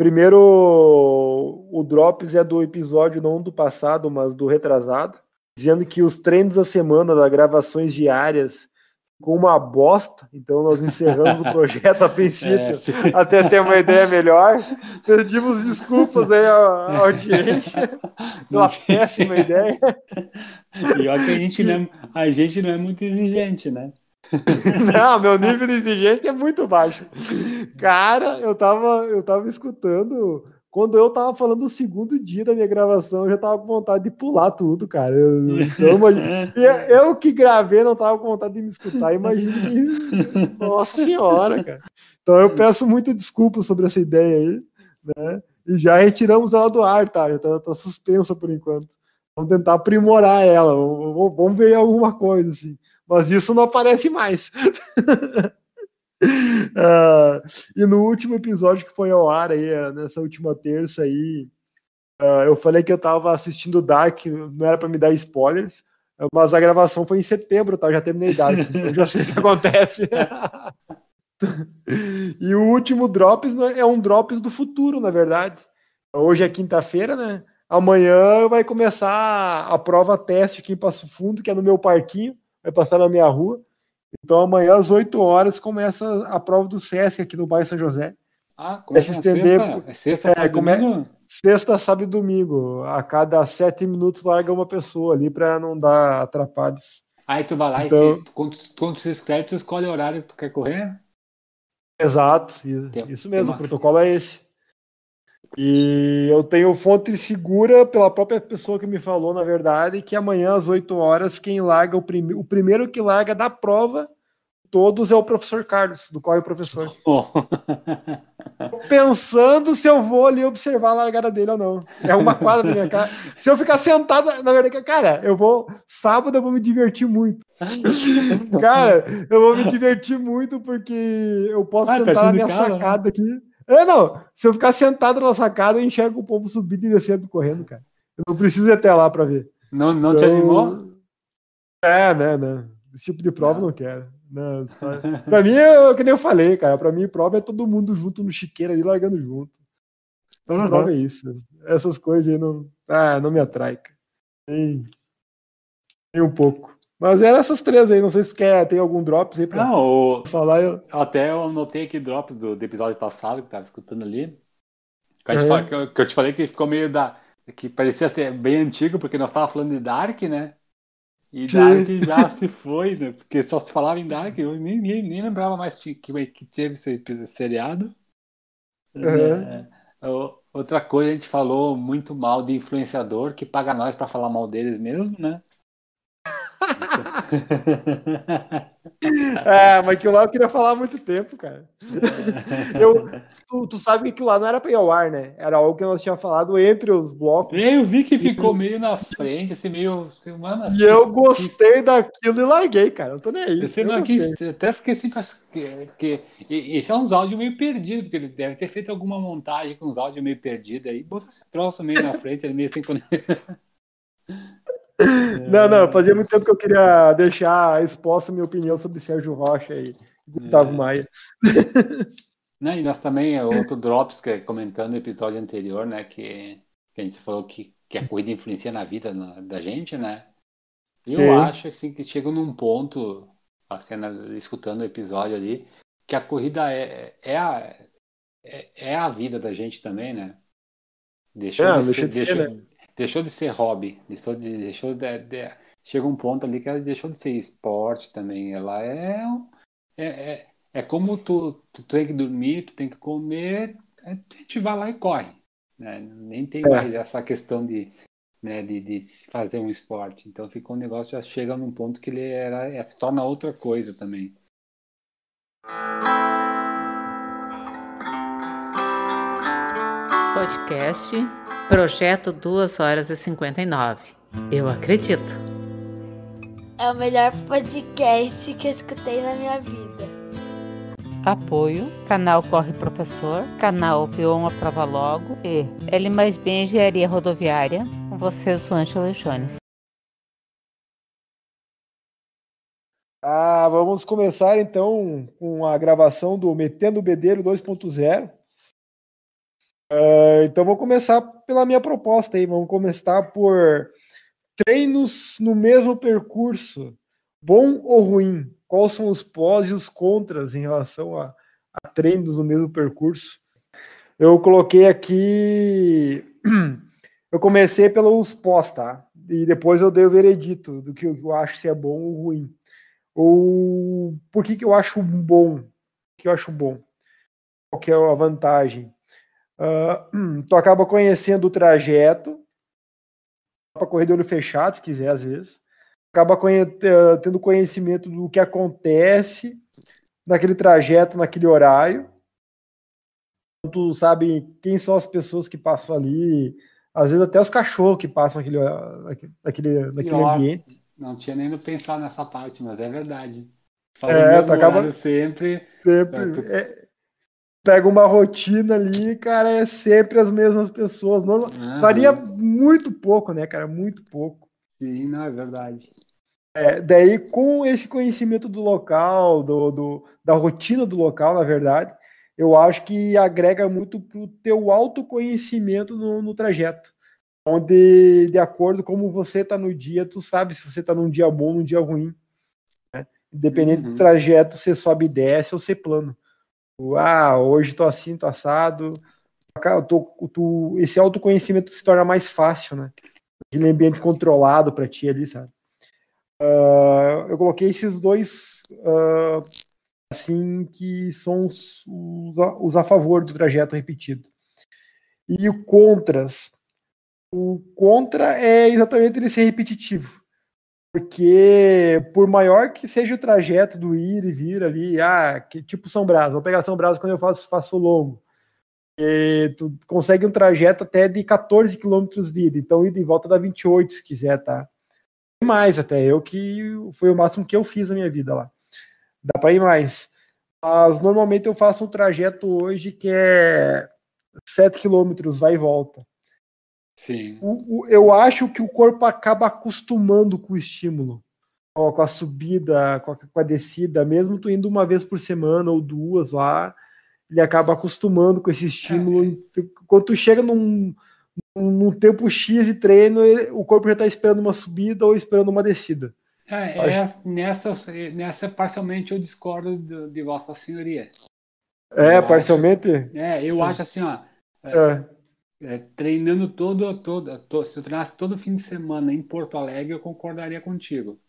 Primeiro, o Drops é do episódio não do passado, mas do retrasado, dizendo que os treinos da semana, das gravações diárias, com uma bosta, então nós encerramos o projeto a princípio, é, até ter uma ideia melhor. Pedimos desculpas aí à audiência pela péssima ideia. E olha que a gente, não é, a gente não é muito exigente, né? Não, meu nível de exigência é muito baixo. Cara, eu tava, eu tava escutando. Quando eu tava falando o segundo dia da minha gravação, eu já tava com vontade de pular tudo, cara. Eu, então, eu que gravei não tava com vontade de me escutar. Imagina que. Nossa senhora, cara. Então eu peço muito desculpa sobre essa ideia aí, né? E já retiramos ela do ar, tá? Já tá, tá suspensa por enquanto. Vamos tentar aprimorar ela. Vamos, vamos ver alguma coisa, assim mas isso não aparece mais. uh, e no último episódio que foi ao ar aí, uh, nessa última terça aí, uh, eu falei que eu tava assistindo Dark, não era para me dar spoilers, mas a gravação foi em setembro, tá? Eu já terminei Dark, então já sei o que acontece. e o último Drops é um Drops do futuro, na verdade. Hoje é quinta-feira, né? Amanhã vai começar a prova teste aqui em Passo Fundo, que é no meu parquinho vai passar na minha rua. Então amanhã às 8 horas começa a prova do SESC aqui no bairro São José. Ah, começa se estender. Sexta, é sexta, é, come... sexta, sábado e domingo. A cada sete minutos larga uma pessoa ali para não dar atrapalhos. Aí tu vai lá então... e se, quando, quando se inscreve, tu escolhe o horário que tu quer correr? Exato, isso mesmo, o protocolo é esse. E eu tenho fonte segura pela própria pessoa que me falou, na verdade, que amanhã às 8 horas, quem larga o, prim... o primeiro que larga da prova, todos é o professor Carlos, do qual é o professor. Oh. Pensando se eu vou ali observar a largada dele ou não. É uma quadra da minha casa. Se eu ficar sentado, na verdade, cara, eu vou. Sábado eu vou me divertir muito. cara, eu vou me divertir muito porque eu posso ah, sentar na minha sacada aqui. É, não. Se eu ficar sentado na sacada, eu enxergo o povo subindo e descendo correndo, cara. Eu não preciso ir até lá para ver. Não, não então, te animou? É, né, né. Esse tipo de prova não, não quero. Não, tá... pra mim, é que nem eu falei, cara. Pra mim, prova é todo mundo junto no chiqueiro ali, largando junto. Então, uhum. prova é isso. Essas coisas aí não, ah, não me atrai, cara. Nem, nem um pouco. Mas eram essas três aí, não sei se quer, tem algum drops aí pra não, falar. Eu... Até eu anotei aqui drops do, do episódio passado que tava escutando ali. Que, é. que, eu, que, eu, te falei que ficou meio da. que parecia ser bem antigo, porque nós tava falando de Dark, né? E Sim. Dark já se foi, né? Porque só se falava em Dark, eu nem, nem, nem lembrava mais que, que teve esse, esse seriado. Uhum. É, outra coisa, a gente falou muito mal de influenciador que paga nós para falar mal deles mesmo, né? É, mas aquilo lá eu queria falar há muito tempo, cara. Eu, tu, tu, sabe que aquilo lá não era pra ir ao ar, né? Era algo que nós tínhamos falado entre os blocos. Eu vi que ficou meio na frente, assim, meio. Assim, mano, e eu gostei que... daquilo e larguei, cara. Eu tô nem aí. Você não quis, até fiquei assim, que, que, esse é uns áudios meio perdidos, porque ele deve ter feito alguma montagem com uns áudios meio perdidos aí. Bota esse troço meio na frente, meio sem Não, não, fazia muito tempo que eu queria deixar exposta minha opinião sobre Sérgio Rocha e Gustavo é. Maia. Não, e nós também, é outro Drops, que é comentando o episódio anterior, né, que, que a gente falou que, que a corrida influencia na vida na, da gente, né? Eu Sim. acho assim, que chega num ponto, assim, escutando o episódio ali, que a corrida é, é, a, é, é a vida da gente também, né? Deixou, é, de, ser, de ser, deixou, né? Deixou de ser hobby, deixou de, deixou de, de, chega um ponto ali que ela deixou de ser esporte também. Ela é é, é, é como tu, tu tem que dormir, tu tem que comer, a gente vai lá e corre. Né? Nem tem é. mais essa questão de, né, de, de fazer um esporte. Então ficou um negócio, já chega num ponto que ele era, é, se torna outra coisa também. Podcast Projeto 2 horas e 59. Eu acredito. É o melhor podcast que eu escutei na minha vida. Apoio, canal Corre Professor, canal Viu uma Prova Logo e L mais B Engenharia Rodoviária. Com vocês, o Ângelo Jones. Ah, vamos começar então com a gravação do Metendo o Bedeiro 2.0. Uh, então vou começar pela minha proposta aí. Vamos começar por treinos no mesmo percurso, bom ou ruim? Quais são os pós e os contras em relação a, a treinos no mesmo percurso? Eu coloquei aqui. Eu comecei pelos pós, tá? E depois eu dei o veredito do que eu acho se é bom ou ruim. Ou por que, que eu acho bom? O que eu acho bom? Qual que é a vantagem? Uh, tu acaba conhecendo o trajeto, para correr de olho fechado, se quiser, às vezes. Acaba conhe eh, tendo conhecimento do que acontece naquele trajeto, naquele horário. Tu sabe quem são as pessoas que passam ali, às vezes até os cachorros que passam naquele, naquele, naquele ambiente. Não tinha nem pensado nessa parte, mas é verdade. é, tu acaba sempre. Sempre. É, tu... é, pega uma rotina ali, cara, é sempre as mesmas pessoas. Normal... Uhum. Varia muito pouco, né, cara? Muito pouco. Sim, não, é verdade. É, daí, com esse conhecimento do local, do, do, da rotina do local, na verdade, eu acho que agrega muito pro teu autoconhecimento no, no trajeto. Onde, de acordo com como você está no dia, tu sabe se você está num dia bom, num dia ruim. Né? Independente uhum. do trajeto, você sobe e desce ou você plano ah, hoje tô assim, tô assado. Tô, tô, esse autoconhecimento se torna mais fácil, né? De ambiente controlado para ti ali, sabe? Uh, eu coloquei esses dois, uh, assim, que são os, os, os, a favor do trajeto repetido. E o contras. O contra é exatamente ele ser repetitivo. Porque por maior que seja o trajeto do ir e vir ali, ah, que, tipo São Brás, vou pegar São Brás quando eu faço, faço longo. E tu consegue um trajeto até de 14 quilômetros de ida, então ida e volta dá 28 se quiser, tá? Mais até, eu que foi o máximo que eu fiz na minha vida lá. Dá para ir mais. Mas normalmente eu faço um trajeto hoje que é 7 quilômetros, vai e volta. Sim. O, o, eu acho que o corpo acaba acostumando com o estímulo, com a subida, com a, com a, descida, mesmo tu indo uma vez por semana ou duas lá, ele acaba acostumando com esse estímulo. É. Quando tu chega num, num tempo X de treino, ele, o corpo já está esperando uma subida ou esperando uma descida. É, é nessa, nessa parcialmente eu discordo de, de Vossa Senhoria. É, eu parcialmente? Acho, é, eu acho assim, ó. É é, treinando todo, todo, todo, se eu treinasse todo fim de semana em Porto Alegre, eu concordaria contigo.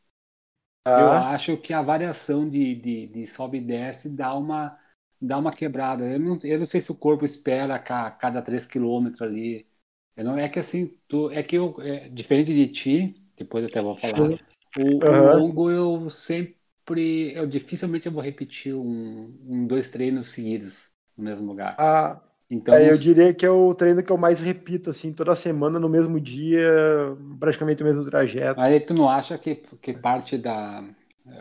Ah. Eu acho que a variação de, de, de, sobe e desce dá uma, dá uma quebrada. Eu não, eu não sei se o corpo espera a cada 3 km ali. Eu não, é que assim, tu, é que eu, é, diferente de ti, depois até vou falar, o, uhum. o, longo eu sempre, eu dificilmente eu vou repetir um, um dois treinos seguidos no mesmo lugar. Ah, então, é, eu diria que é o treino que eu mais repito, assim, toda semana, no mesmo dia, praticamente o mesmo trajeto. Aí tu não acha que, que parte da.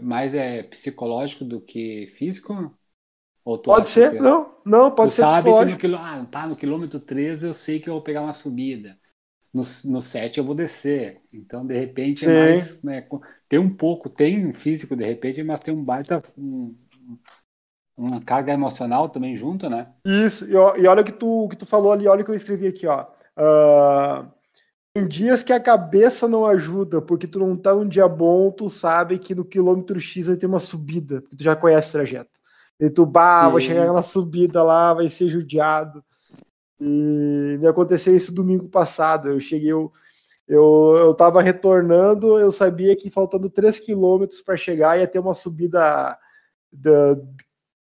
mais é psicológico do que físico? pode ser, que... não, não, pode tu ser sabe psicológico. Que no, ah, tá, no quilômetro 13 eu sei que eu vou pegar uma subida. No, no 7 eu vou descer. Então, de repente, é mais. Né, tem um pouco, tem um físico, de repente, mas tem um baita. Um, uma carga emocional também junto, né? Isso, e, e olha o que tu, que tu falou ali, olha o que eu escrevi aqui, ó. Uh, tem dias que a cabeça não ajuda, porque tu não tá num dia bom, tu sabe que no quilômetro X vai ter uma subida, porque tu já conhece o trajeto. E tu, bah, vou chegar na subida lá, vai ser judiado. E me aconteceu isso domingo passado. Eu cheguei, eu, eu, eu tava retornando, eu sabia que faltando 3 quilômetros para chegar ia ter uma subida da,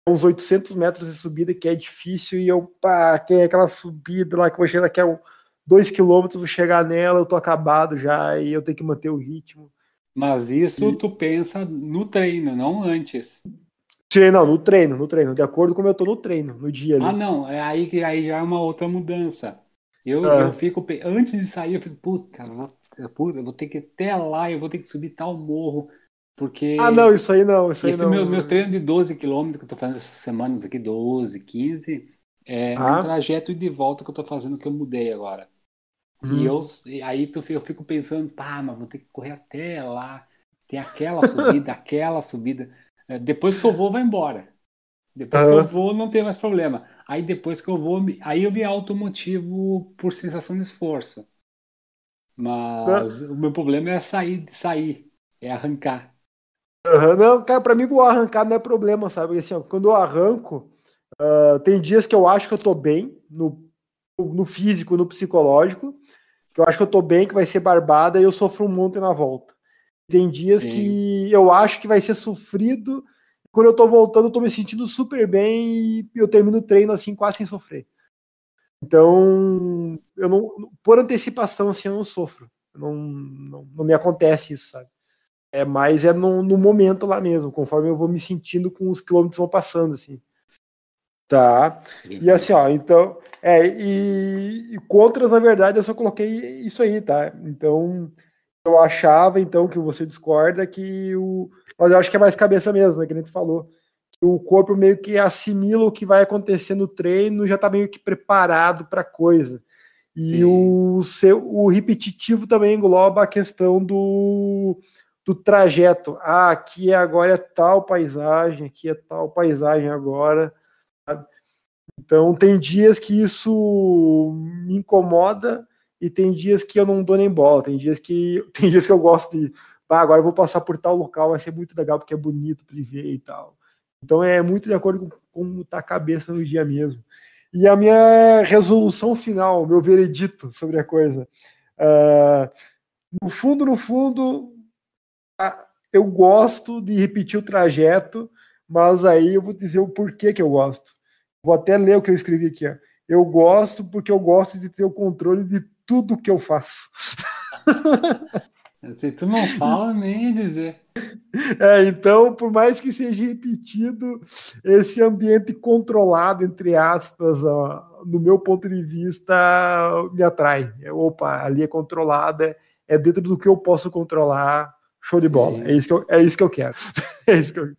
uns 800 metros de subida que é difícil e eu, pá, que é aquela subida lá que eu vou chegar daqui a 2 quilômetros, vou chegar nela, eu tô acabado já e eu tenho que manter o ritmo. Mas isso e... tu pensa no treino, não antes. Sim, não, no treino, no treino, de acordo com como eu tô no treino, no dia ali. Ah, não, é aí que aí já é uma outra mudança. Eu, ah. eu fico, antes de sair, eu fico, puta, eu vou, eu vou ter que ir até lá, eu vou ter que subir tal morro. Porque. Ah, não, isso aí não. Isso aí não. Meu, meus treinos de 12 quilômetros que eu tô fazendo essas semanas aqui, 12, 15, é ah. um trajeto de volta que eu tô fazendo que eu mudei agora. Hum. E eu e aí tu, eu fico pensando, pá, mas vou ter que correr até lá. Tem aquela subida, aquela subida. É, depois que eu vou, vai embora. Depois que eu vou, não tem mais problema. Aí depois que eu vou, aí eu me automotivo por sensação de esforço. Mas o meu problema é sair, sair, é arrancar. Uhum, não, cara, pra mim o arrancar não é problema, sabe? Assim, ó, quando eu arranco, uh, tem dias que eu acho que eu tô bem no, no físico, no psicológico, que eu acho que eu tô bem, que vai ser barbada, e eu sofro um monte na volta. Tem dias Sim. que eu acho que vai ser sofrido, quando eu tô voltando, eu tô me sentindo super bem e eu termino o treino assim, quase sem sofrer. Então, eu não, por antecipação, assim, eu não sofro. Não, não, não me acontece isso, sabe? É mais é no, no, momento lá mesmo, conforme eu vou me sentindo com os quilômetros vão passando, assim. Tá. E assim, ó, então. É, e, e contras, na verdade, eu só coloquei isso aí, tá? Então, eu achava, então, que você discorda que o. Mas eu acho que é mais cabeça mesmo, é que a gente falou. Que o corpo meio que assimila o que vai acontecer no treino, já tá meio que preparado para coisa. E o, seu, o repetitivo também engloba a questão do do trajeto. Ah, aqui agora é tal paisagem, aqui é tal paisagem agora. Sabe? Então tem dias que isso me incomoda e tem dias que eu não dou nem bola. Tem dias que tem dias que eu gosto de, ah, agora eu vou passar por tal local, vai ser muito legal porque é bonito para ver e tal. Então é muito de acordo com como tá a cabeça no dia mesmo. E a minha resolução final, meu veredito sobre a coisa. Uh, no fundo, no fundo, eu gosto de repetir o trajeto, mas aí eu vou dizer o porquê que eu gosto. Vou até ler o que eu escrevi aqui. Ó. Eu gosto porque eu gosto de ter o controle de tudo que eu faço. Se tu não fala, nem dizer. É, então, por mais que seja repetido, esse ambiente controlado, entre aspas, ó, no meu ponto de vista, me atrai. Opa, ali é controlada, é dentro do que eu posso controlar, Show de bola. É isso, que eu, é isso que eu quero. é isso que eu...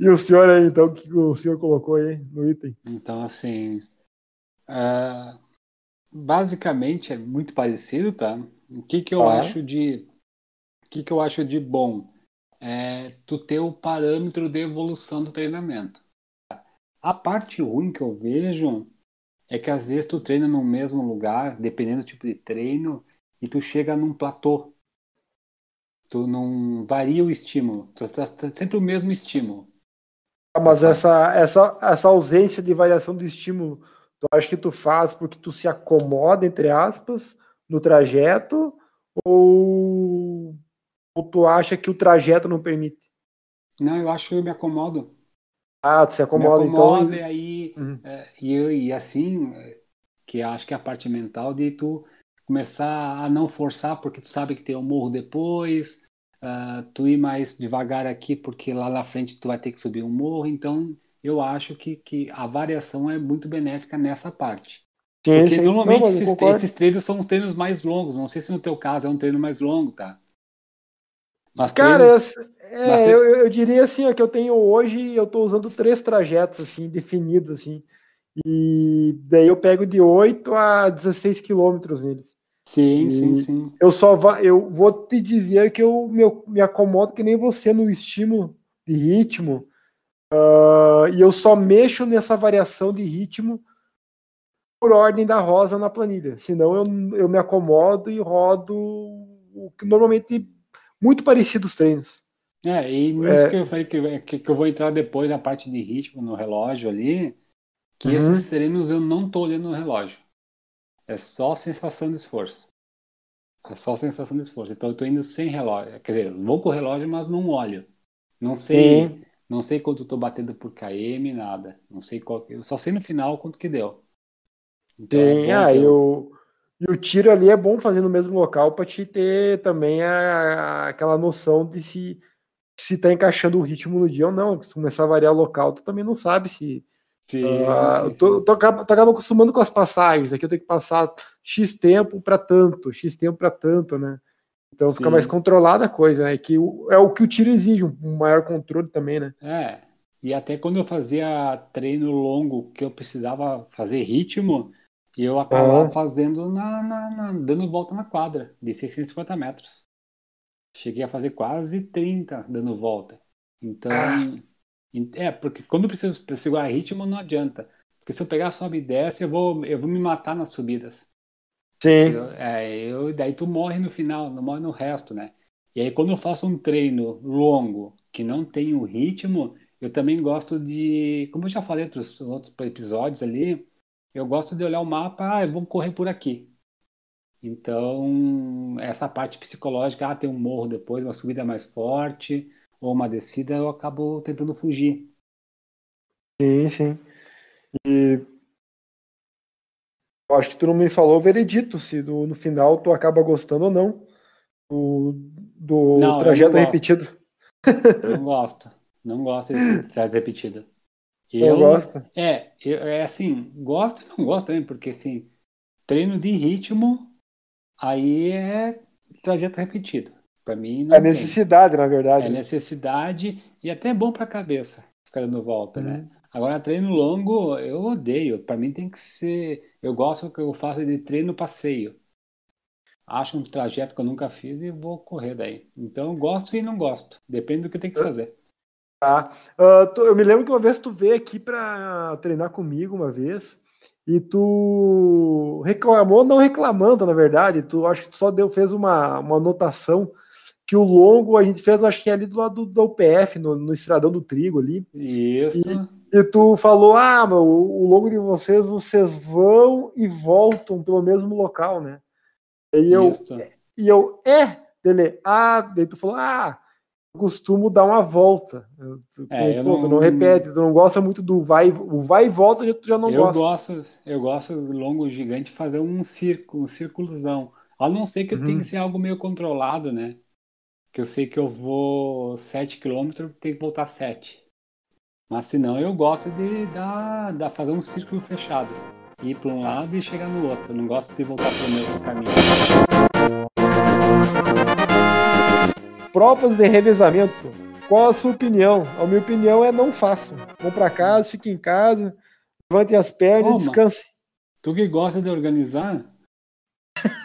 e o senhor aí, então, o que o senhor colocou aí no item? Então, assim. Uh, basicamente é muito parecido, tá? O que, que eu ah. acho de. O que, que eu acho de bom? É tu ter o parâmetro de evolução do treinamento. A parte ruim que eu vejo é que às vezes tu treina no mesmo lugar, dependendo do tipo de treino, e tu chega num platô tu não varia o estímulo, tu está sempre o mesmo estímulo. Ah, mas essa, essa, essa ausência de variação do estímulo, tu acha que tu faz porque tu se acomoda, entre aspas, no trajeto, ou, ou tu acha que o trajeto não permite? Não, eu acho que eu me acomodo. Ah, tu se acomoda, me acomodo, então. E aí, uhum. é, e, eu, e assim, que acho que é a parte mental de tu começar a não forçar porque tu sabe que tem um morro depois, uh, tu ir mais devagar aqui porque lá na frente tu vai ter que subir um morro. Então, eu acho que, que a variação é muito benéfica nessa parte. Sim, porque sim. normalmente não, esses, esses, treinos são os treinos mais longos. Não sei se no teu caso é um treino mais longo, tá? Mas Cara, treinos... é, eu, eu, diria assim, ó, que eu tenho hoje, eu estou usando três trajetos assim, definidos assim. E daí eu pego de 8 a 16 quilômetros neles. Sim, e sim, sim. Eu só va, eu vou te dizer que eu me, me acomodo que nem você no estímulo de ritmo. Uh, e eu só mexo nessa variação de ritmo por ordem da rosa na planilha. Senão eu, eu me acomodo e rodo o que normalmente muito parecido os treinos. É, e nisso é, que eu falei que, que, que, eu vou entrar depois na parte de ritmo no relógio ali, que uhum. esses treinos eu não tô olhando no relógio. É só sensação de esforço. É só sensação de esforço. Então eu tô indo sem relógio. Quer dizer, vou com o relógio, mas não olho. Não sei, Sim. não sei quanto tô batendo por KM, nada. Não sei qual. Eu só sei no final quanto que deu. Então, Sim, é ah, eu... E o tiro ali é bom fazer no mesmo local para te ter também a, aquela noção de se se tá encaixando o ritmo no dia ou não. Se começar a variar o local, tu também não sabe se Sim, uh, sim, tô, tô, tô, tô, acostumando com as passagens. Aqui eu tenho que passar X tempo para tanto, X tempo para tanto, né? Então sim. fica mais controlada a coisa, né? Que o, é o que o tiro exige, um maior controle também, né? É. E até quando eu fazia treino longo, que eu precisava fazer ritmo, eu acabava fazendo na, na, na, dando volta na quadra, de 650 metros. Cheguei a fazer quase 30 dando volta. Então. Ah É, porque quando eu preciso segurar ritmo, não adianta. Porque se eu pegar sobe e desce, eu vou, eu vou me matar nas subidas. Sim. Eu, é, eu, daí tu morre no final, não morre no resto, né? E aí quando eu faço um treino longo, que não tem o ritmo, eu também gosto de, como eu já falei outros, outros episódios ali, eu gosto de olhar o mapa, ah, eu vou correr por aqui. Então, essa parte psicológica, ah, tem um morro depois, uma subida mais forte, ou uma descida, eu acabo tentando fugir. Sim, sim. E eu acho que tu não me falou o veredito, se do, no final tu acaba gostando ou não do, do não, trajeto repetido. Não gosto. Não gosto de trajeto repetido. Eu, gosto? É, eu, é assim, gosto e não gosto também, porque assim, treino de ritmo, aí é trajeto repetido. Para mim não É necessidade, tem. na verdade. É necessidade e até é bom para a cabeça ficar dando volta, né? uhum. né? Agora treino longo eu odeio. Para mim tem que ser, eu gosto que eu faço de treino passeio. Acho um trajeto que eu nunca fiz e vou correr daí. Então gosto e não gosto, depende do que tem que fazer. Tá. Uh, eu me lembro que uma vez tu veio aqui para treinar comigo uma vez e tu reclamou, não reclamando, na verdade, tu acho que tu só deu, fez uma, uma anotação que o longo a gente fez, acho que é ali do lado do, do UPF, no, no Estradão do Trigo ali. Isso. E, e tu falou, ah, meu, o longo de vocês, vocês vão e voltam pelo mesmo local, né? E eu, Isso. e eu, é, dele, ah, daí tu falou, ah, costumo dar uma volta. Tu, é, tu, não, tu não repete, tu não gosta muito do vai, o vai e volta, tu já não eu gosta. Gosto, eu gosto do longo gigante fazer um círculo, um círculozão. A não ser que uhum. tenha que ser algo meio controlado, né? Que eu sei que eu vou 7 km, tenho que voltar 7. Mas se não, eu gosto de dar, dar, fazer um círculo fechado. Ir para um lado e chegar no outro. Eu não gosto de voltar para o mesmo caminho provas de revezamento. Qual a sua opinião? A minha opinião é não façam. Vão para casa, fiquem em casa, levantem as pernas e descanse. Tu que gosta de organizar?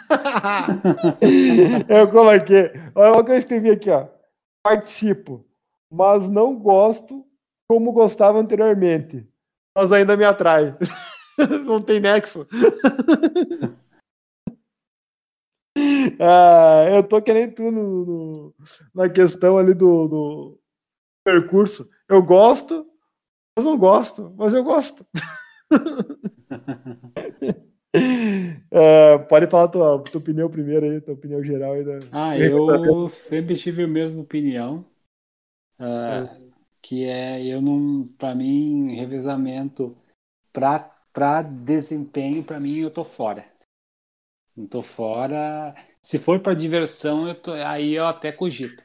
eu coloquei. Olha o que eu escrevi aqui, ó. Participo, mas não gosto como gostava anteriormente. Mas ainda me atrai. não tem nexo. Ah, eu tô querendo tu no, no, na questão ali do, do, percurso. Eu gosto, mas não gosto, mas eu gosto. É, pode falar tua, tua opinião primeiro aí, tua opinião geral aí. Da... Ah, eu sempre tive a mesma opinião. Uh, é. Que é, eu não, para mim, revezamento para desempenho, para mim, eu tô fora. Não tô fora. Se for para diversão, eu tô... aí eu até cogito.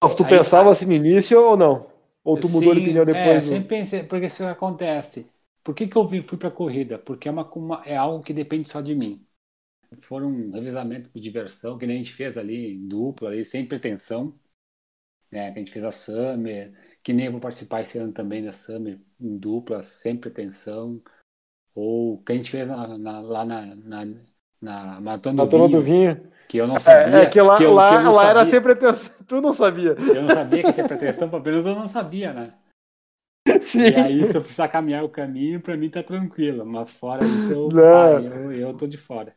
Mas tu aí, pensava tá... assim no início ou não? Ou tu mudou Sim, de opinião depois? É, do... sempre pensei, porque isso acontece. Por que, que eu fui para corrida? Porque é, uma, uma, é algo que depende só de mim. For um revezamento de diversão, que nem a gente fez ali em dupla, ali, sem pretensão. Né? Que a gente fez a Summer, que nem eu vou participar esse ano também da Summer em dupla, sem pretensão. Ou que a gente fez na, na, lá na, na na Maratona, do, do Vinho. Que eu não sabia. É, é que lá, que eu, lá, que lá era sem pretensão. Tu não sabia. Eu não sabia que tinha pretensão, pelo menos eu não sabia, né? Sim. E aí, se eu precisar caminhar o caminho, pra mim tá tranquilo. Mas fora isso, eu, ah, eu, eu tô de fora.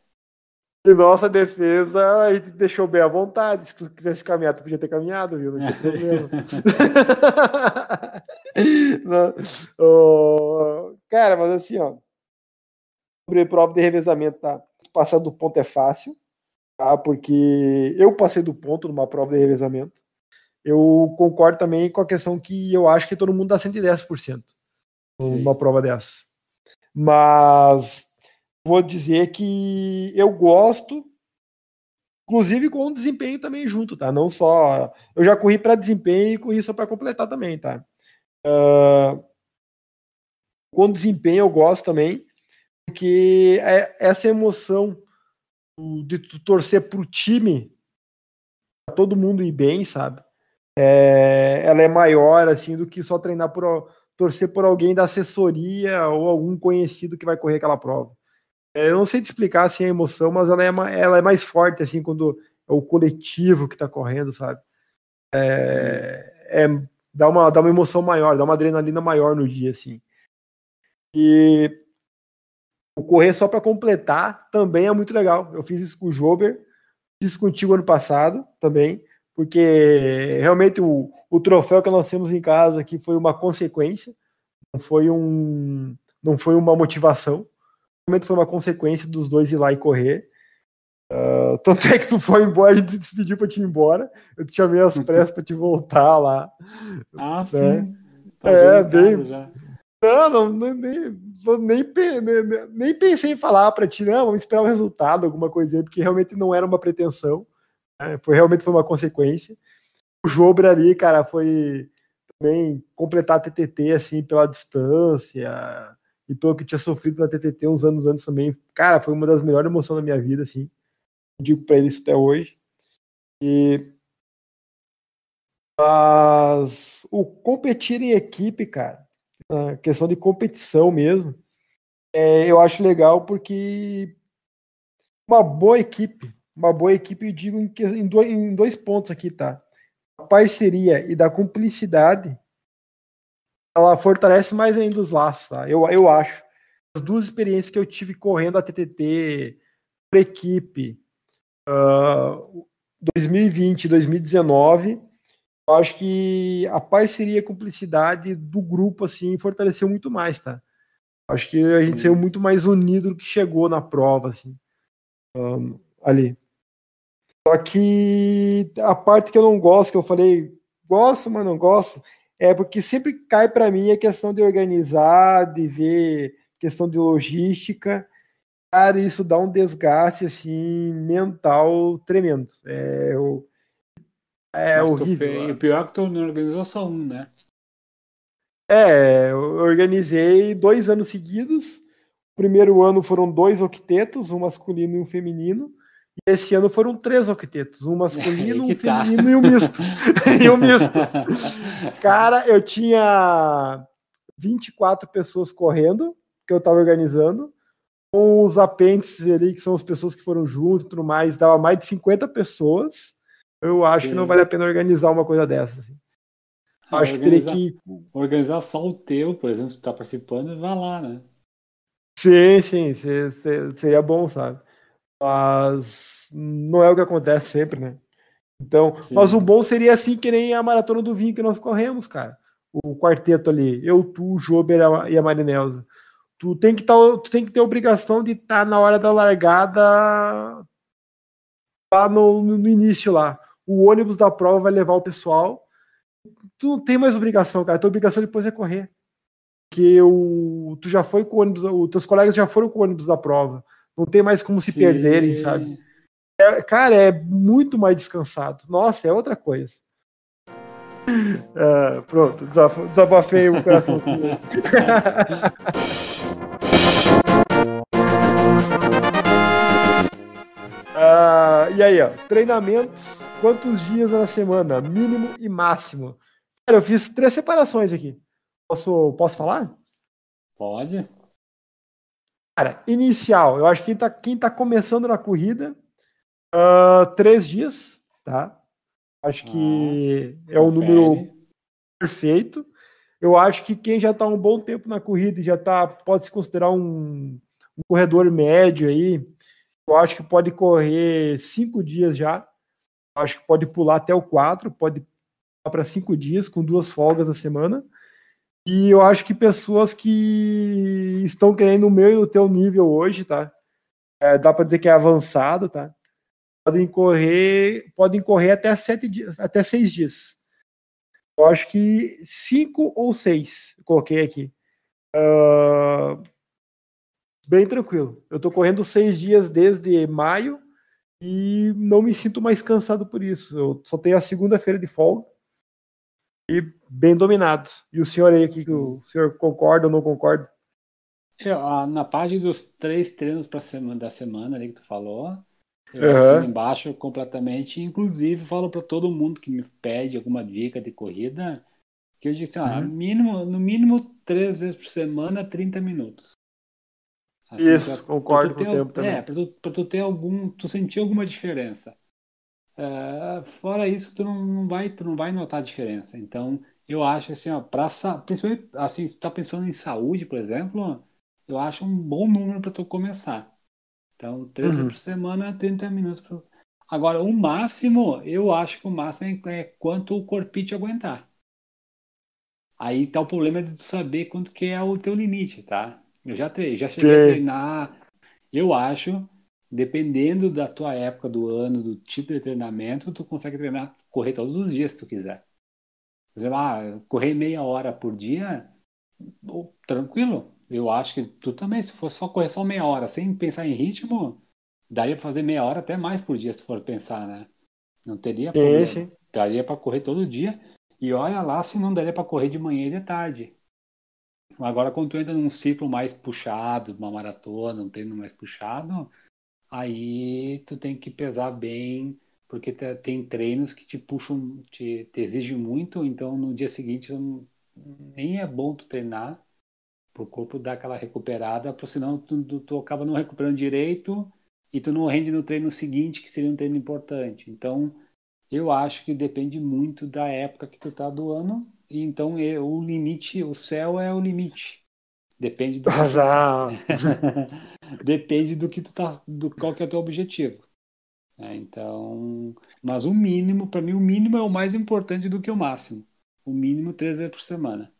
E nossa defesa, a gente deixou bem à vontade. Se tu quisesse caminhar, tu podia ter caminhado, viu? Não tinha problema. não. Oh, cara, mas assim, ó. Sobre prova de revezamento, tá? passar do ponto é fácil, tá? porque eu passei do ponto numa prova de revezamento. Eu concordo também com a questão que eu acho que todo mundo dá 110% numa Sim. prova dessa. Mas vou dizer que eu gosto, inclusive com o desempenho também junto, tá? Não só. Eu já corri para desempenho e corri só para completar também, tá? Uh, com desempenho eu gosto também, porque é essa emoção de tu torcer pro time, pra todo mundo ir bem, sabe? É, ela é maior assim do que só treinar por torcer por alguém da assessoria ou algum conhecido que vai correr aquela prova. É, eu não sei te explicar assim a emoção, mas ela é, ela é mais forte assim quando é o coletivo que está correndo, sabe? É, é, dá uma, dá uma emoção maior, dá uma adrenalina maior no dia, assim. E o correr só para completar também é muito legal. Eu fiz isso com o Jober, fiz isso contigo ano passado também, porque realmente o, o troféu que nós temos em casa aqui foi uma consequência, não foi um não foi uma motivação, realmente foi uma consequência dos dois ir lá e correr. Uh, tanto é que tu foi embora, a gente se despediu pra te ir embora. Eu te chamei às pressas pra te voltar lá. Ah, né? sim. Tá é, bem. Já. Não, não, nem, nem, nem, nem pensei em falar pra ti, não, vamos esperar o resultado, alguma coisa aí, porque realmente não era uma pretensão. Né? Foi realmente foi uma consequência. O Jobre ali, cara, foi também completar a TTT assim pela distância e pelo que tinha sofrido na TTT uns anos antes também. Cara, foi uma das melhores emoções da minha vida, assim. Digo para ele isso até hoje. E mas o competir em equipe, cara, a questão de competição mesmo, é, eu acho legal porque uma boa equipe, uma boa equipe, eu digo em, em, dois, em dois pontos aqui, tá? A parceria e da cumplicidade, ela fortalece mais ainda os laços, tá? Eu, eu acho. As duas experiências que eu tive correndo a TTT por equipe, uh, 2020 e 2019, eu acho que a parceria e a cumplicidade do grupo assim fortaleceu muito mais, tá? Acho que a gente saiu muito mais unido do que chegou na prova, assim, um, ali. Só que a parte que eu não gosto, que eu falei, gosto, mas não gosto, é porque sempre cai para mim a questão de organizar, de ver questão de logística. Cara, isso dá um desgaste assim mental tremendo. É, eu, é horrível. o pior é que tu não organizou só um, né? É, eu organizei dois anos seguidos. O primeiro ano foram dois octetos, um masculino e um feminino. E esse ano foram três octetos, um masculino, um tá. feminino e um misto. e um misto. Cara, eu tinha 24 pessoas correndo, que eu estava organizando, com os apêndices ali, que são as pessoas que foram junto e tudo mais, dava mais de 50 pessoas. Eu acho Sim. que não vale a pena organizar uma coisa dessa. Assim. Ah, acho que teria que. Organizar só o teu, por exemplo, que está participando, e vá lá, né? Sim, sim, seria bom, sabe? Mas não é o que acontece sempre, né? Então, Sim. mas o bom seria assim que nem a maratona do vinho que nós corremos, cara. O quarteto ali, eu, tu, o Jober e a Marinelza. Tu tem que tá, tu tem que ter obrigação de estar tá na hora da largada lá no, no início lá. O ônibus da prova vai levar o pessoal. Tu não tem mais obrigação, cara. A tua obrigação depois é correr. Porque o, tu já foi com o ônibus, os teus colegas já foram com o ônibus da prova não tem mais como se Sim. perderem, sabe? É, cara, é muito mais descansado. Nossa, é outra coisa. É, pronto, desabafei o coração. uh, e aí, ó, treinamentos, quantos dias na semana? Mínimo e máximo. Cara, eu fiz três separações aqui. Posso, posso falar? Pode. Cara, inicial, eu acho que quem tá, quem tá começando na corrida, uh, três dias, tá? Acho que ah, é o número perfeito. Eu acho que quem já está um bom tempo na corrida e já tá, pode se considerar um, um corredor médio aí, eu acho que pode correr cinco dias já. Eu acho que pode pular até o quatro, pode pular para cinco dias com duas folgas na semana. E eu acho que pessoas que estão querendo o meu e o teu nível hoje, tá? É, dá para dizer que é avançado, tá? Podem correr, podem correr até sete dias, até seis dias. Eu acho que cinco ou seis, coloquei aqui. Uh, bem tranquilo. Eu tô correndo seis dias desde maio e não me sinto mais cansado por isso. Eu só tenho a segunda-feira de folga e bem dominado. E o senhor aí aqui, que o senhor concorda ou não concorda? Eu, na página dos três treinos para semana da semana ali que tu falou, eu uhum. embaixo completamente. Inclusive, falo para todo mundo que me pede alguma dica de corrida, que eu disse, assim, uhum. mínimo, no mínimo três vezes por semana, 30 minutos. Assim, Isso, pra, concordo pra com o tempo também. É, para tu, pra tu ter algum, tu sentir alguma diferença. Uh, fora isso, tu não, não, vai, tu não vai notar a diferença. Então, eu acho assim, ó, pra, principalmente assim, se tu tá pensando em saúde, por exemplo, eu acho um bom número para tu começar. Então, três Uhum. por semana, 30 minutos. Agora, o máximo, eu acho que o máximo é, é quanto o corpite aguentar. Aí tá o problema de tu saber quanto que é o teu limite, tá? Eu já, tre- já cheguei a Sim. treinar, eu acho, dependendo da tua época do ano, do tipo de treinamento, tu consegue treinar, correr todos os dias se tu quiser. Por exemplo, ah, correr meia hora por dia, ô, tranquilo. Eu acho que tu também, se for só correr só meia hora, sem pensar em ritmo, daria pra fazer meia hora até mais por dia, se for pensar, né? Não teria problema. Daria pra correr todo dia. E olha lá se não daria pra correr de manhã e de tarde. Agora, quando tu entra num ciclo mais puxado, uma maratona, um treino mais puxado, aí tu tem que pesar bem, porque te- tem treinos que te puxam, te, te exigem muito, então no dia seguinte não- nem é bom tu treinar para o corpo dar aquela recuperada, porque senão tu, tu, tu acaba não recuperando direito e tu não rende no treino seguinte, que seria um treino importante. Então, eu acho que depende muito da época que tu tá do ano, e então é, o limite, o céu é o limite. Depende do Azar. Depende do que tu tá, do qual que é o teu objetivo. né? então, mas o mínimo, para mim, o mínimo é o mais importante do que o máximo. O mínimo três vezes por semana.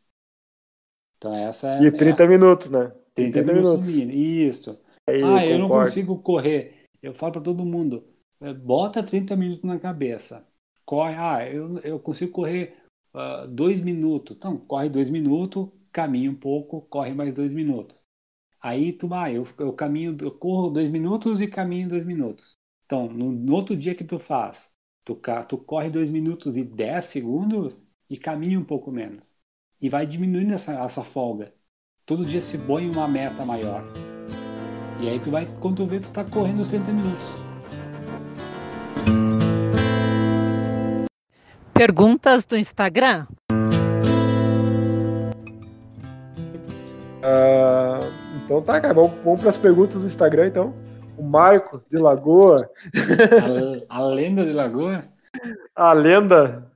Então essa é, E é 30 minutos, né? 30 minutos no mínimo. Isso. Aí, ah, eu não concordo. consigo correr. Eu falo para todo mundo, eh, bota 30 minutos na cabeça. Corre, ah, eu, eu consigo correr ah, dois minutos. Então, corre dois minutos, caminha um pouco, corre mais dois minutos. Aí tu, ah, eu, eu caminho, eu corro dois minutos e caminho dois minutos. Então, no, no outro dia que tu faz, tu, ca- tu corre dois minutos e 10 segundos e caminha um pouco menos. E vai diminuindo essa, essa folga. Todo dia se põe uma meta maior. E aí tu vai, quando tu vê, tu tá correndo os 30 minutos. Perguntas do Instagram? Ah, então tá, cara. Vamos, vamos para as perguntas do Instagram, então. O Marco de Lagoa, A, a lenda de Lagoa. a lenda.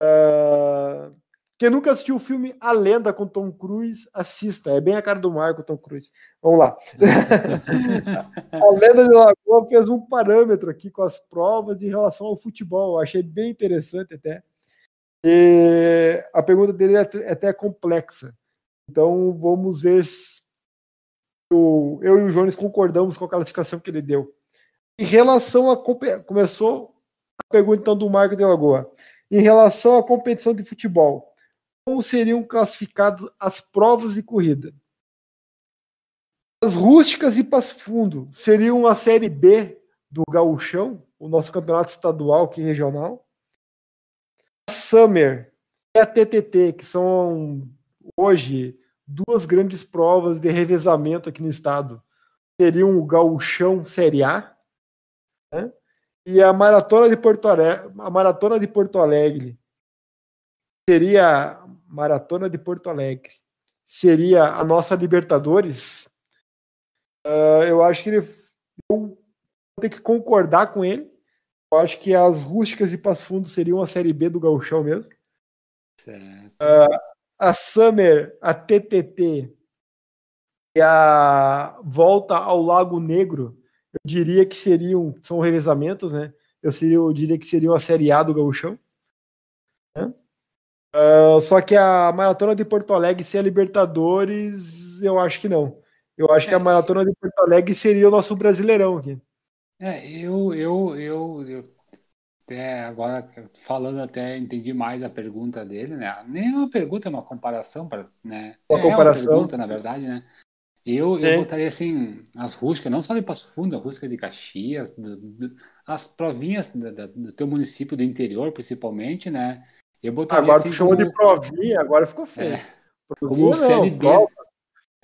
Ah, quem nunca assistiu o filme A Lenda com Tom Cruise, assista. É bem a cara do Marco, Tom Cruise. Vamos lá. A Lenda de Lagoa fez um parâmetro aqui com as provas em relação ao futebol. Eu achei bem interessante até. E a pergunta dele é até é até complexa. Então vamos ver o- eu e o Jones concordamos com a classificação que ele deu. Em relação a começou a pergunta então do Marco de Lagoa. Em relação à competição de futebol, como seriam classificadas as provas de corrida? As rústicas e Passo Fundo seriam a série B do Gauchão, o nosso campeonato estadual aqui regional. A Summer e a TTT, que são hoje duas grandes provas de revezamento aqui no estado, seriam o Gauchão Série A, né? E a Maratona de Porto Alegre, a Maratona de Porto Alegre seria Maratona de Porto Alegre. Seria a nossa Libertadores. Ah, eu acho que ele eu vou ter que concordar com ele. Eu acho que as rústicas e Passo Fundo seriam a série B do Gauchão mesmo. Certo. A Summer, a TTT e a volta ao Lago Negro, eu diria que seriam, são revezamentos, né? Eu, seria, eu diria que seriam a Série A do Gauchão. né? Ah, só que a Maratona de Porto Alegre ser a Libertadores, eu acho que não. Eu acho que a É. Maratona de Porto Alegre seria o nosso Brasileirão aqui. É, eu, eu, eu, eu até agora falando até entendi mais a pergunta dele, né? Nem é uma pergunta, é uma comparação, para, né? Uma é comparação. uma pergunta, na verdade, né? Eu, eu botaria assim, as rústicas, não só de Passo Fundo, a rústica de Caxias, do- do- as provinhas da- do teu município do interior, principalmente, né? Eu botaria Agora assim tu chamou de como- provinha, agora ficou feio. É, como Série B.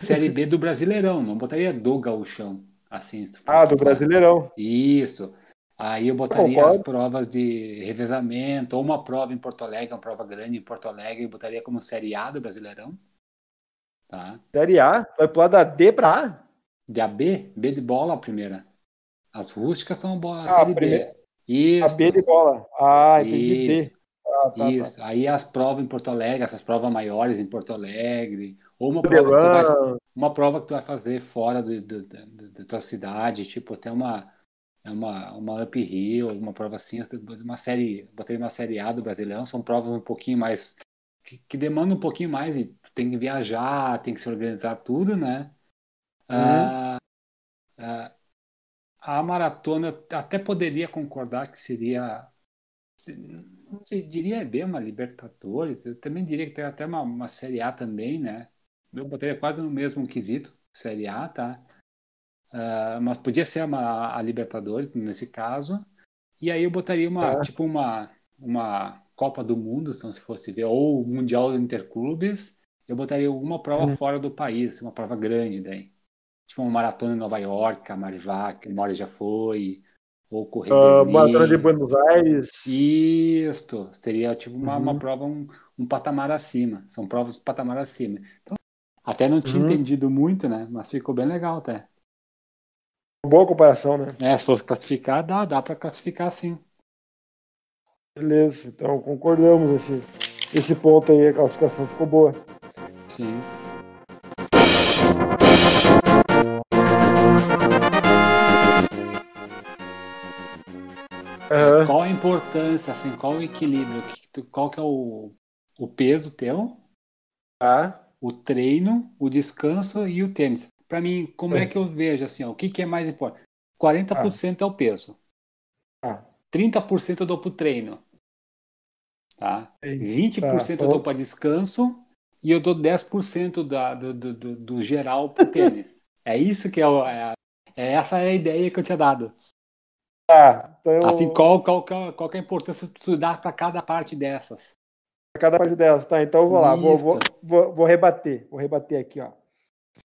Série B do Brasileirão, não botaria do Gauchão, assim. Ah, do. Brasileirão. Isso. Aí eu botaria as provas de revezamento, ou uma prova em Porto Alegre, uma prova grande em Porto Alegre, eu botaria como Série A do Brasileirão. Tá? Série A, vai pular da D pra A. De AB, B de bola a primeira. As rústicas são bo- a Ah, Série primeira- B. Isso. A B de bola. Ah, entendi. Isso. D. Ah, tá, Isso. tá. Aí as provas em Porto Alegre, essas provas maiores em Porto Alegre, ou uma prova que tu vai, uma prova que tu vai fazer fora do, do- do- do- da tua cidade, tipo, até uma, é uma, uma uphill, uma prova assim, uma série, botei uma série A do Brasileirão, são provas um pouquinho mais, que, que demandam um pouquinho mais, e tem que viajar, tem que se organizar tudo, né? Ah, ah, a maratona até poderia concordar que seria, se- não sei, diria bem uma Libertadores, eu também diria que tem até uma, uma Série A também, né? Eu botaria quase no mesmo quesito, Série A, tá? Ah, mas podia ser uma, a Libertadores nesse caso. E aí eu botaria uma, Tá. tipo uma, uma Copa do Mundo, então, se fosse ver, ou Mundial Interclubes, eu botaria alguma prova Hum. fora do país, uma prova grande daí. Tipo uma maratona em Nova York, a Marivac, a Mori já foi, ou correr ah, Berlim. Maratona de Buenos Aires. Isto, seria tipo uma, uma Uhum. prova, um, um patamar acima. São provas de patamar acima. Então, até não tinha Uhum. entendido muito, né? Mas ficou bem legal até. Boa comparação, né? É, se fosse classificar, dá, dá para classificar sim. Beleza, então concordamos esse, esse ponto aí, a classificação ficou boa. Sim. Aham. Qual a importância, assim, qual o equilíbrio? Qual que é o, o peso teu, Tá. o treino, o descanso e o tênis? Para mim, como é É. que eu vejo assim, ó, o que, que é mais importante? 40% é o peso. Tá. 30% eu dou pro treino. Tá? Ei, 20% tá, eu dou para descanso e eu dou 10% da, do, do, do, do geral pro tênis. é isso que é, o- é, é essa é a ideia que eu tinha dado. Tá, então Assim, qual, qual, qual, qual que é a importância que tu dá para cada parte dessas? cada parte delas, tá? Então eu vou lá, vou, vou, vou, vou rebater, vou rebater aqui, ó.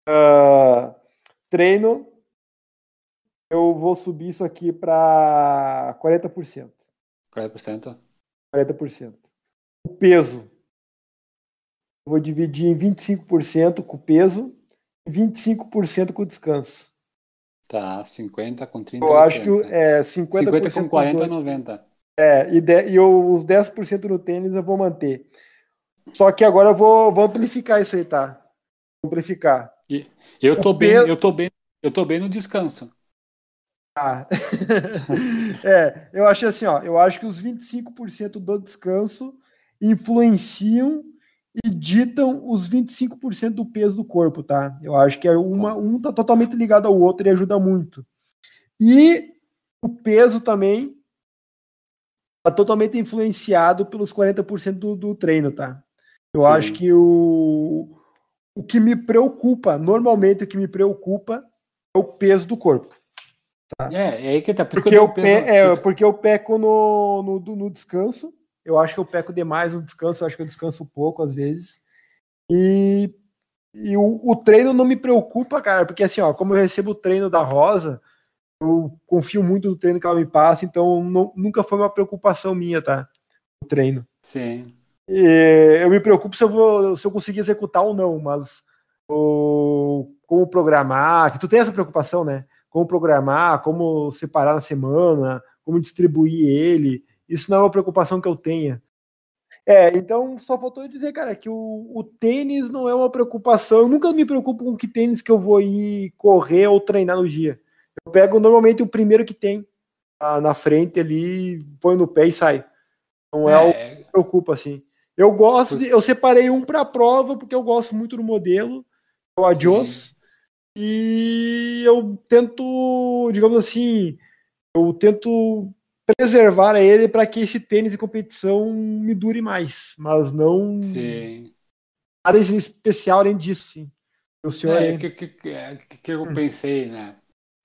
Ah, treino, eu vou subir isso aqui para 40%. 40%? 40%. O peso, vou dividir em 25% com o peso e 25% com o descanso. Tá, 50 com 30 Eu acho que 80. é 50%, 50 com 40 dois. 90. É, e, de- e eu- os 10% no tênis eu vou manter. Só que agora eu vou, vou amplificar isso aí, tá? Vou amplificar. Eu tô bem, eu tô bem, eu tô bem no descanso. Ah. é, eu acho assim, ó, eu acho que os 25% do descanso influenciam e ditam os 25% do peso do corpo, tá? Eu acho que é uma, um tá totalmente ligado ao outro e ajuda muito. E o peso também tá totalmente influenciado pelos 40% do, do treino, tá? Eu Sim. acho que o, o que me preocupa, normalmente o que me preocupa é o peso do corpo. É, é aí que tá. Por Porque que eu pe é, porque eu peco no, no, no descanso. Eu acho que eu peco demais no descanso, eu acho que eu descanso pouco às vezes. E, e o, o treino não me preocupa, cara, porque assim, ó, como eu recebo o treino da Rosa, eu confio muito no treino que ela me passa, então não- nunca foi uma preocupação minha, tá? O treino. Sim. E eu me preocupo se eu, vou, se eu conseguir executar ou não, mas o, como programar, que tu tem essa preocupação, né? Como programar, como separar na semana, como distribuir ele. Isso não é uma preocupação que eu tenha. É, então só faltou eu dizer, cara, que o, o tênis não é uma preocupação. Eu nunca me preocupo com que tênis que eu vou ir correr ou treinar no dia. Eu pego normalmente o primeiro que tem na frente ali, põe no pé e sai. Não é, É, me preocupa, assim. Eu gosto, de, eu separei um para a prova porque eu gosto muito do modelo, é o Adios, e eu tento, digamos assim, eu tento preservar ele para que esse tênis de competição me dure mais, mas não sim. nada especial além disso, sim. O senhor É, aí- que, que, que, é, que que eu Hum. pensei, né?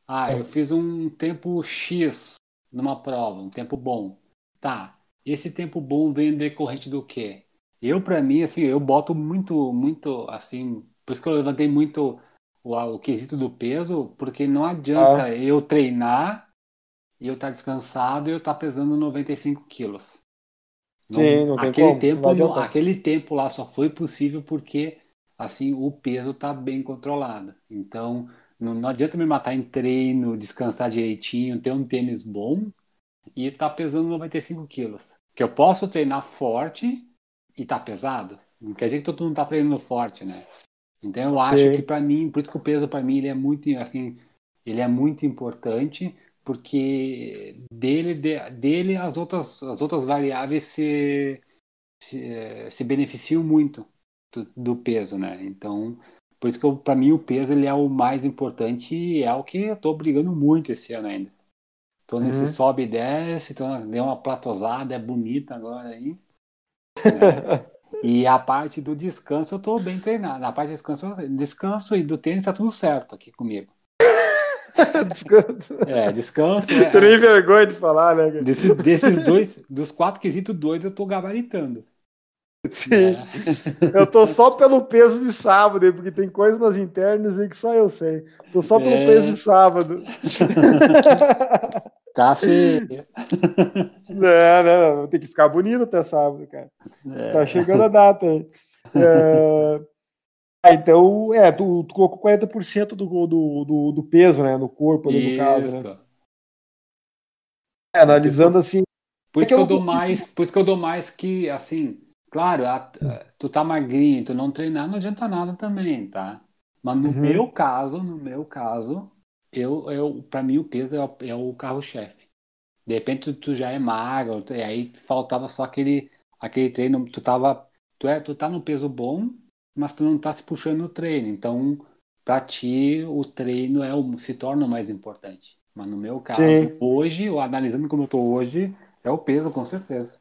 Ah, É. eu fiz um tempo X numa prova, um tempo bom. Tá, esse tempo bom vem decorrente do quê? Eu, pra mim, assim, eu boto muito, muito, assim, por isso que eu levantei muito o, o quesito do peso, porque não adianta Ah. eu treinar e eu estar descansado e eu estar pesando 95 quilos. Sim, não tem aquele como, não tempo, não- aquele tempo lá só foi possível porque assim o peso está bem controlado. Então não, não adianta me matar em treino, descansar direitinho, ter um tênis bom e estar pesando 95 quilos. que eu posso treinar forte e tá pesado. Não quer dizer que todo mundo tá treinando forte, né? Então eu acho Sim. que para mim, por isso que o peso para mim ele é muito assim, ele é muito importante porque dele de- dele as outras as outras variáveis se se, se beneficiam muito do, do peso, né? Então por isso que para mim o peso ele é o mais importante e é o que eu tô brigando muito esse ano ainda. Tô nesse Uhum. sobe e desce, tô, deu uma platosada, é bonita agora aí. né? E a parte do descanso eu tô bem treinado. Na parte de descanso, descanso e do tênis tá tudo certo aqui comigo. Descanso. É, descanso. é- Tô nem vergonha de falar, né? desse- desses dois, dos quatro quesitos, dois eu tô gabaritando. Sim. né? Eu tô só pelo peso de sábado, hein, porque tem coisa nas internas aí que só eu sei. Tô só pelo É. peso de sábado. Tá feio. não, não, não, tem que ficar bonito até sábado, cara. É. Tá chegando a data. É, ah, então, é, tu, tu colocou 40% do, do, do, do peso, né, no corpo ali, no caso, né? É, analisando assim, Por É isso que que eu eu dou mais, por isso que eu dou mais que, assim, claro, a- a- tu tá magrinho, tu não treinar, não adianta nada também, tá? Mas no Uhum. meu caso, no meu caso, eu, eu, para mim o peso é o, é o carro-chefe. De repente tu, tu já é magro, e aí faltava só aquele, aquele treino, tu tava, tu é, tu tá no peso bom, mas tu não tá se puxando no treino, então pra ti o treino é o, se torna o mais importante. Mas no meu caso, Sim. hoje, eu analisando como eu tô hoje, é o peso, com certeza.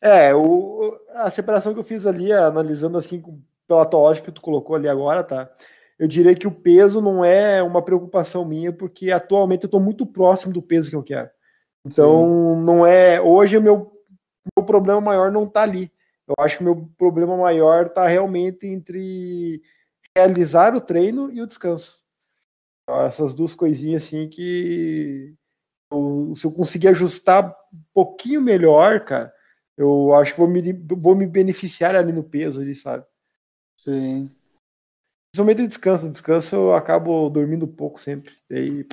É, o, a separação que eu fiz ali, analisando assim pela tua lógica que tu colocou ali agora, tá? Eu diria que o peso não é uma preocupação minha, porque atualmente eu estou muito próximo do peso que eu quero. Então, não é. Hoje o meu, meu problema maior não está ali. Eu acho que o meu problema maior está realmente entre realizar o treino e o descanso. Então, Essas duas coisinhas assim que eu- se eu conseguir ajustar um pouquinho melhor, cara, eu acho que vou me, vou me beneficiar ali no peso, ali, sabe? Sim. Principalmente o descanso. Descanso eu acabo dormindo pouco sempre. E aí,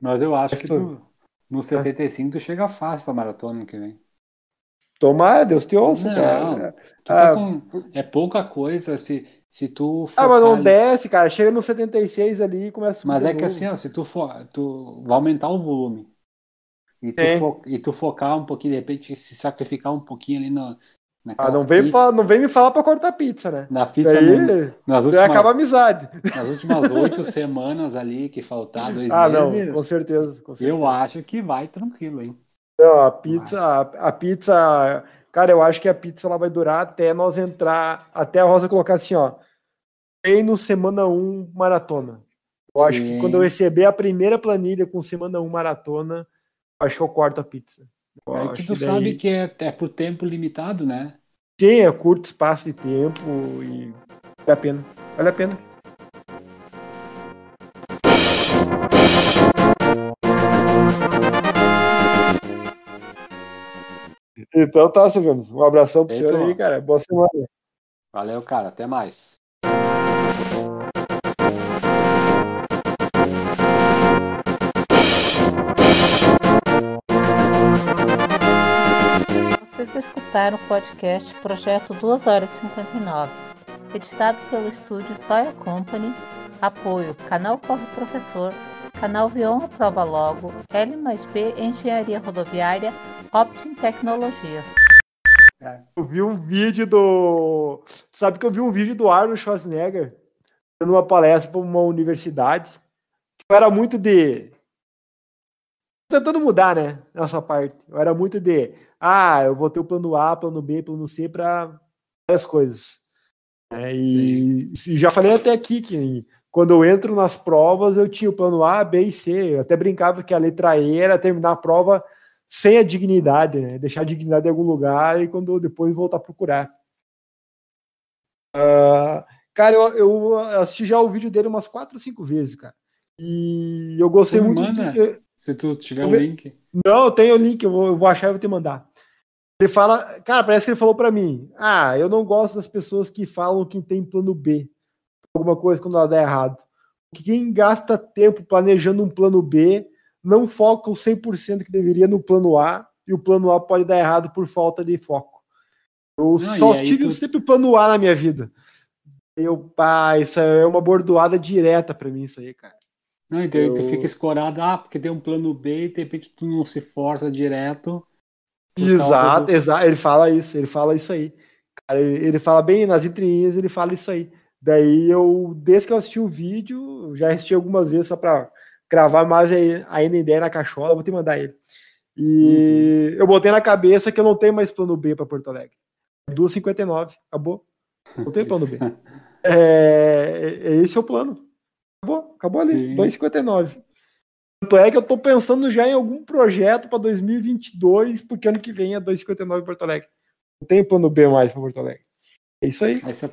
Mas eu acho Acho que tu, no 75 tu chega fácil pra maratona que vem. tomar, Deus te ouça, Não, cara. Tá Ah, com- é pouca coisa se, se tu Ah, mas não ali- desce, cara. Chega no 76 ali e começa a subir Mas de é que assim, ó, se tu for, tu vai aumentar o volume. E tu, fo- e tu focar um pouquinho, de repente, se sacrificar um pouquinho ali no, Ah, não vem, falar, não vem me falar pra cortar pizza, né? nas pizzas Daí, no- nas daí acaba a últimas, amizade. nas últimas oito semanas ali que faltar dois Ah, não, meses, com certeza. Com certeza. eu acho que vai tranquilo, hein? Não, a pizza, a, a pizza, cara, eu acho que a pizza ela vai durar até nós entrar, até a Rosa colocar assim, ó, treino semana 1 maratona. Eu acho que Sim. quando eu receber a primeira planilha com semana 1 maratona, acho que eu corto a pizza. Aí acho que tu daí- sabe que é, é por tempo limitado, né? Sim, é curto espaço de tempo e vale a pena. Vale a pena. Então tá, Silvano. Um abração pro Feito, senhor aí, cara. Boa semana. Valeu, cara. Até mais. Vocês escutaram o podcast Projeto 2 horas e 59, editado pelo estúdio Toya Company, apoio Canal Corre Professor, Canal Vion Prova Logo, L mais B Engenharia Rodoviária, Optim Tecnologias. Eu vi um vídeo do. Sabe que eu vi um vídeo do Arnold Schwarzenegger dando uma palestra para uma universidade. Eu era muito de. Tentando mudar, né? Nessa parte. Eu era muito de. Ah, eu vou ter o plano A, plano B, plano C para várias coisas. É, e, e já falei até aqui que quando eu entro nas provas, eu tinha o plano A, B e C. Eu até brincava que a letra E era terminar a prova sem a dignidade, né? Deixar a dignidade em algum lugar e quando depois voltar a procurar. Ah, cara, eu, eu assisti já o vídeo dele umas quatro ou cinco vezes, cara. E eu gostei Pô, muito. manda. do- Se tu tiver o link. Não, eu tenho o link, eu vou, eu vou achar e vou te mandar. Ele fala, cara, parece que ele falou pra mim: Ah, eu não gosto das pessoas que falam que tem plano B, alguma coisa quando ela dá errado. Quem gasta tempo planejando um plano B não foca o 100% que deveria no plano A e o plano A pode dar errado por falta de foco. Eu Não, só tive tu- sempre o plano A na minha vida. Eu, pá, isso é uma bordoada direta pra mim, isso aí, cara. Não, então aí tu Eu- fica escorado, ah, porque tem um plano B e de repente tu não se força direto. Exato, do- exato. Ele fala isso, ele fala isso aí. Cara, ele, ele fala bem nas entrelinhas, ele fala isso aí. Daí eu, desde que eu assisti o vídeo, eu já assisti algumas vezes só pra gravar mais aí- ainda ideia na cachola, vou te mandar ele. E eu botei na cabeça que eu não tenho mais plano B para Porto Alegre. 2,59, acabou. Não tem plano B. É, é- esse é o plano. Acabou, acabou ali, Sim. 2,59. Tanto é que eu tô pensando já em algum projeto para 2022, porque ano que vem é 2,59 em Porto Alegre. Não tem plano B mais para Porto Alegre. É isso aí. Você,